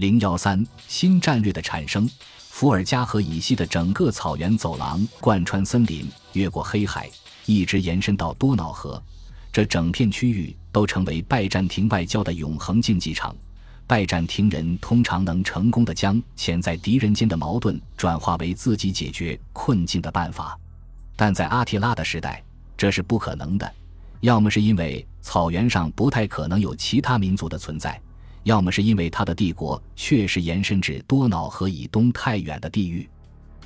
零幺三新战略的产生，伏尔加河以西的整个草原走廊贯穿森林，越过黑海，一直延伸到多瑙河，这整片区域都成为拜占庭外交的永恒竞技场。拜占庭人通常能成功的将潜在敌人间的矛盾转化为自己解决困境的办法，但在阿提拉的时代，这是不可能的。要么是因为草原上不太可能有其他民族的存在，要么是因为他的帝国确实延伸至多瑙河以东太远的地域。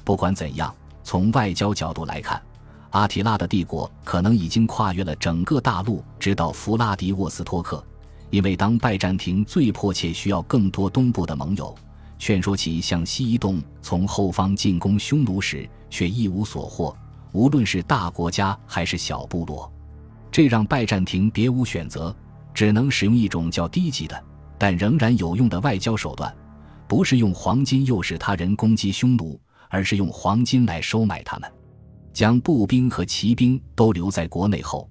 不管怎样，从外交角度来看，阿提拉的帝国可能已经跨越了整个大陆，直到弗拉迪沃斯托克。因为当拜占庭最迫切需要更多东部的盟友，劝说其向西移动，从后方进攻匈奴时，却一无所获。无论是大国家还是小部落，这让拜占庭别无选择，只能使用一种较低级的，但仍然有用的外交手段，不是用黄金诱使他人攻击匈奴，而是用黄金来收买他们，将步兵和骑兵都留在国内后。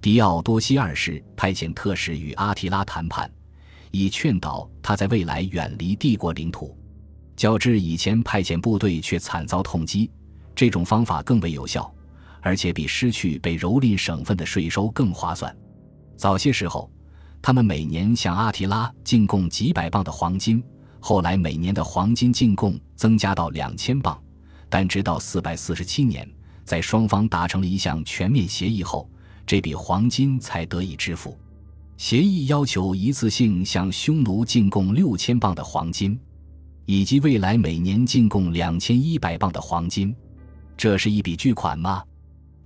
迪奥多西二世派遣特使与阿提拉谈判，以劝导他在未来远离帝国领土。较之以前派遣部队却惨遭痛击，这种方法更为有效，而且比失去被蹂躏省份的税收更划算。早些时候，他们每年向阿提拉进贡几百磅的黄金，后来每年的黄金进贡增加到两千磅，但直到四百四十七年，在双方达成了一项全面协议后。这笔黄金才得以支付。协议要求一次性向匈奴进贡六千磅的黄金，以及未来每年进贡两千一百磅的黄金。这是一笔巨款吗？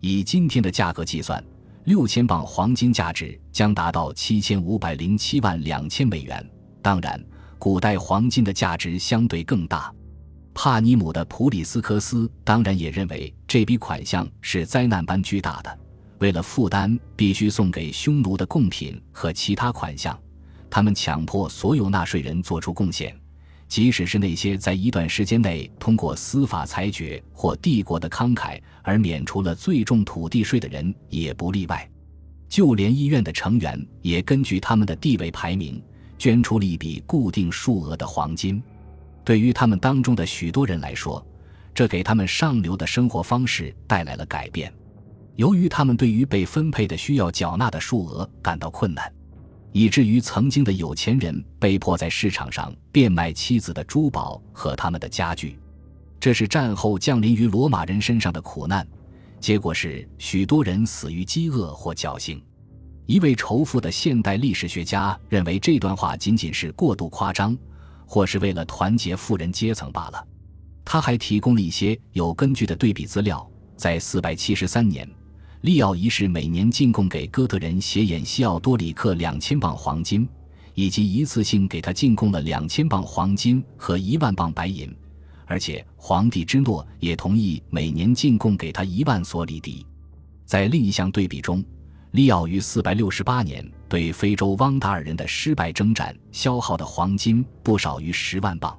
以今天的价格计算，六千磅黄金价值将达到七千五百零七万两千美元。当然，古代黄金的价值相对更大。帕尼姆的普里斯科斯当然也认为这笔款项是灾难般巨大的。为了负担必须送给匈奴的贡品和其他款项，他们强迫所有纳税人做出贡献，即使是那些在一段时间内通过司法裁决或帝国的慷慨而免除了最重土地税的人也不例外。就连医院的成员也根据他们的地位排名，捐出了一笔固定数额的黄金。对于他们当中的许多人来说，这给他们上流的生活方式带来了改变。由于他们对于被分配的需要缴纳的数额感到困难，以至于曾经的有钱人被迫在市场上变卖妻子的珠宝和他们的家具。这是战后降临于罗马人身上的苦难，结果是许多人死于饥饿或绞刑。一位仇富的现代历史学家认为这段话仅仅是过度夸张，或是为了团结富人阶层罢了。他还提供了一些有根据的对比资料，在四百七十三年。利奥一世每年进贡给哥特人斜眼西奥多里克两千磅黄金，以及一次性给他进贡了两千磅黄金和一万磅白银，而且皇帝之诺也同意每年进贡给他一万索里迪。在另一项对比中，利奥于四百六十八年对非洲汪达尔人的失败征战消耗的黄金不少于十万磅。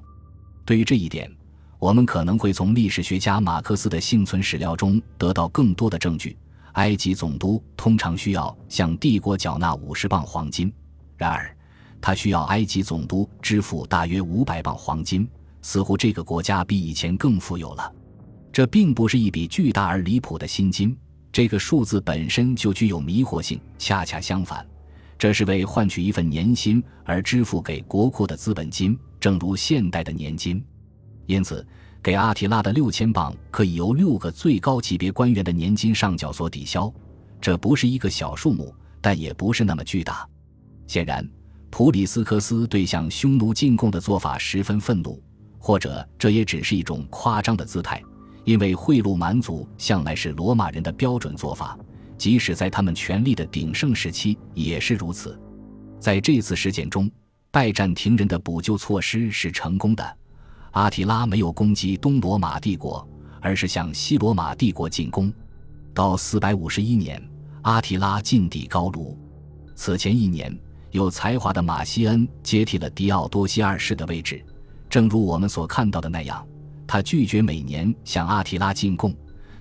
对于这一点，我们可能会从历史学家马克思的幸存史料中得到更多的证据。埃及总督通常需要向帝国缴纳五十磅黄金，然而他需要埃及总督支付大约五百磅黄金。似乎这个国家比以前更富有了。这并不是一笔巨大而离谱的薪金，这个数字本身就具有迷惑性。恰恰相反，这是为换取一份年薪而支付给国库的资本金，正如现代的年金。因此。给阿提拉的六千镑可以由六个最高级别官员的年金上缴所抵消，这不是一个小数目，但也不是那么巨大。显然，普里斯科斯对向匈奴进贡的做法十分愤怒，或者这也只是一种夸张的姿态，因为贿赂蛮族向来是罗马人的标准做法，即使在他们权力的鼎盛时期也是如此。在这次事件中，拜占庭人的补救措施是成功的。阿提拉没有攻击东罗马帝国，而是向西罗马帝国进攻。到四百五十一年，阿提拉进抵高卢。此前一年，有才华的马西恩接替了狄奥多西二世的位置。正如我们所看到的那样，他拒绝每年向阿提拉进贡，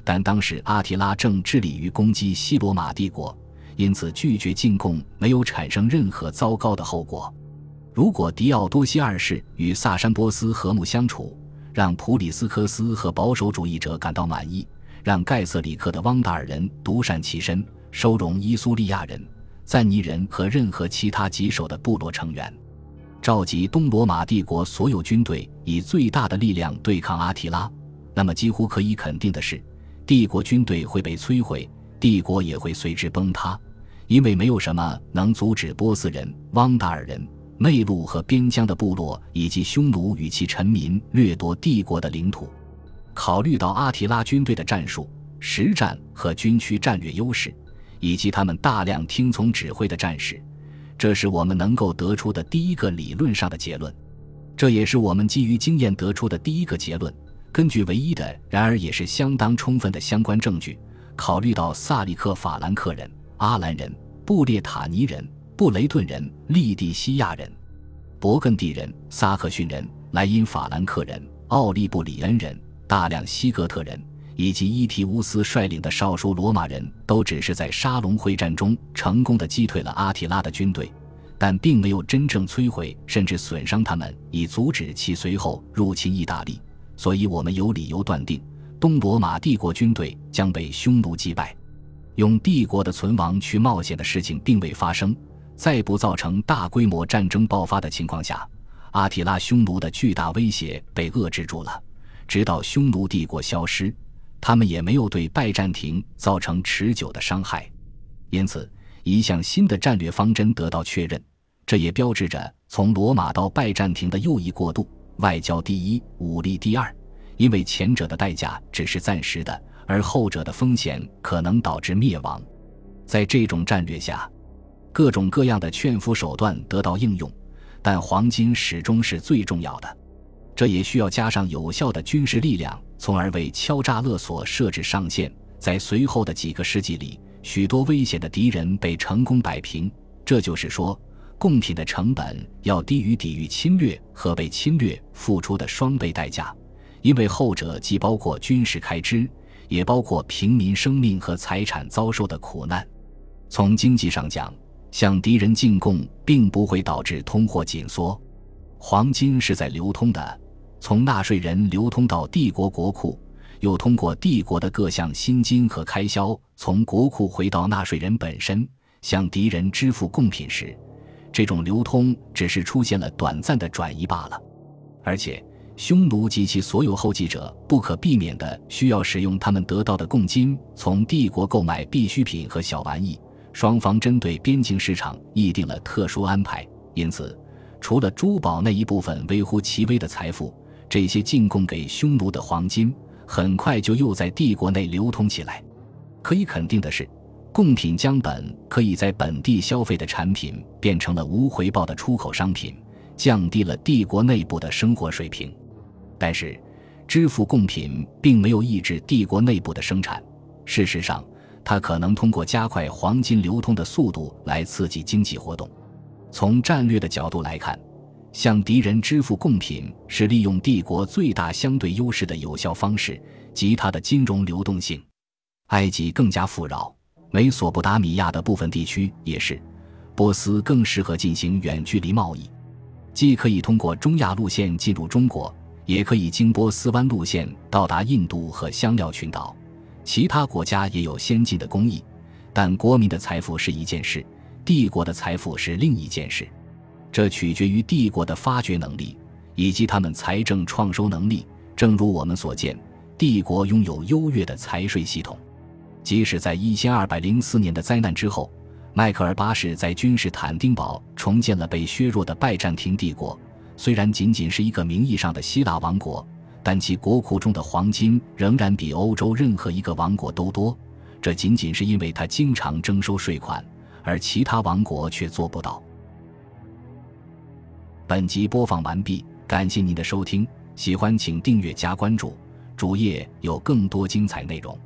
但当时阿提拉正致力于攻击西罗马帝国，因此拒绝进贡没有产生任何糟糕的后果。如果狄奥多西二世与萨珊波斯和睦相处，让普里斯科斯和保守主义者感到满意，让盖瑟里克的汪达尔人独善其身，收容伊苏利亚人、赞尼人和任何其他棘手的部落成员，召集东罗马帝国所有军队，以最大的力量对抗阿提拉，那么几乎可以肯定的是，帝国军队会被摧毁，帝国也会随之崩塌，因为没有什么能阻止波斯人、汪达尔人。内陆和边疆的部落以及匈奴与其臣民掠夺帝国的领土。考虑到阿提拉军队的战术、实战和军区战略优势，以及他们大量听从指挥的战士，这是我们能够得出的第一个理论上的结论。这也是我们基于经验得出的第一个结论。根据唯一的，然而也是相当充分的相关证据，考虑到萨利克法兰克人、阿兰人、布列塔尼人。布雷顿人、利蒂西亚人、勃艮第人、萨克逊人、莱茵法兰克人、奥利布里恩人、大量西哥特人以及伊提乌斯率领的少数罗马人都只是在沙龙会战中成功的击退了阿提拉的军队，但并没有真正摧毁甚至损伤他们，以阻止其随后入侵意大利。所以，我们有理由断定，东罗马帝国军队将被匈奴击败。用帝国的存亡去冒险的事情并未发生。在不造成大规模战争爆发的情况下，阿提拉匈奴的巨大威胁被遏制住了。直到匈奴帝国消失，他们也没有对拜占庭造成持久的伤害。因此，一项新的战略方针得到确认，这也标志着从罗马到拜占庭的又一过渡：外交第一，武力第二。因为前者的代价只是暂时的，而后者的风险可能导致灭亡。在这种战略下。各种各样的劝服手段得到应用，但黄金始终是最重要的。这也需要加上有效的军事力量，从而为敲诈勒索设置上限。在随后的几个世纪里，许多危险的敌人被成功摆平。这就是说，贡品的成本要低于抵御侵略和被侵略付出的双倍代价，因为后者既包括军事开支，也包括平民生命和财产遭受的苦难。从经济上讲，向敌人进贡并不会导致通货紧缩，黄金是在流通的，从纳税人流通到帝国国库，又通过帝国的各项薪金和开销从国库回到纳税人本身。向敌人支付贡品时，这种流通只是出现了短暂的转移罢了。而且，匈奴及其所有后继者不可避免的需要使用他们得到的贡金从帝国购买必需品和小玩意。双方针对边境市场议定了特殊安排，因此，除了珠宝那一部分微乎其微的财富，这些进贡给匈奴的黄金很快就又在帝国内流通起来。可以肯定的是，贡品将本可以在本地消费的产品变成了无回报的出口商品，降低了帝国内部的生活水平。但是，支付贡品并没有抑制帝国内部的生产。事实上，它可能通过加快黄金流通的速度来刺激经济活动。从战略的角度来看，向敌人支付贡品是利用帝国最大相对优势的有效方式及它的金融流动性。埃及更加富饶，美索不达米亚的部分地区也是。波斯更适合进行远距离贸易，既可以通过中亚路线进入中国，也可以经波斯湾路线到达印度和香料群岛。其他国家也有先进的工艺，但国民的财富是一件事，帝国的财富是另一件事。这取决于帝国的发掘能力以及他们财政创收能力。正如我们所见，帝国拥有优越的财税系统。即使在一千二百零四年的灾难之后，迈克尔八世在君士坦丁堡重建了被削弱的拜占庭帝国，虽然仅仅是一个名义上的希腊王国。但其国库中的黄金仍然比欧洲任何一个王国都多，这仅仅是因为他经常征收税款，而其他王国却做不到。本集播放完毕，感谢您的收听，喜欢请订阅加关注，主页有更多精彩内容。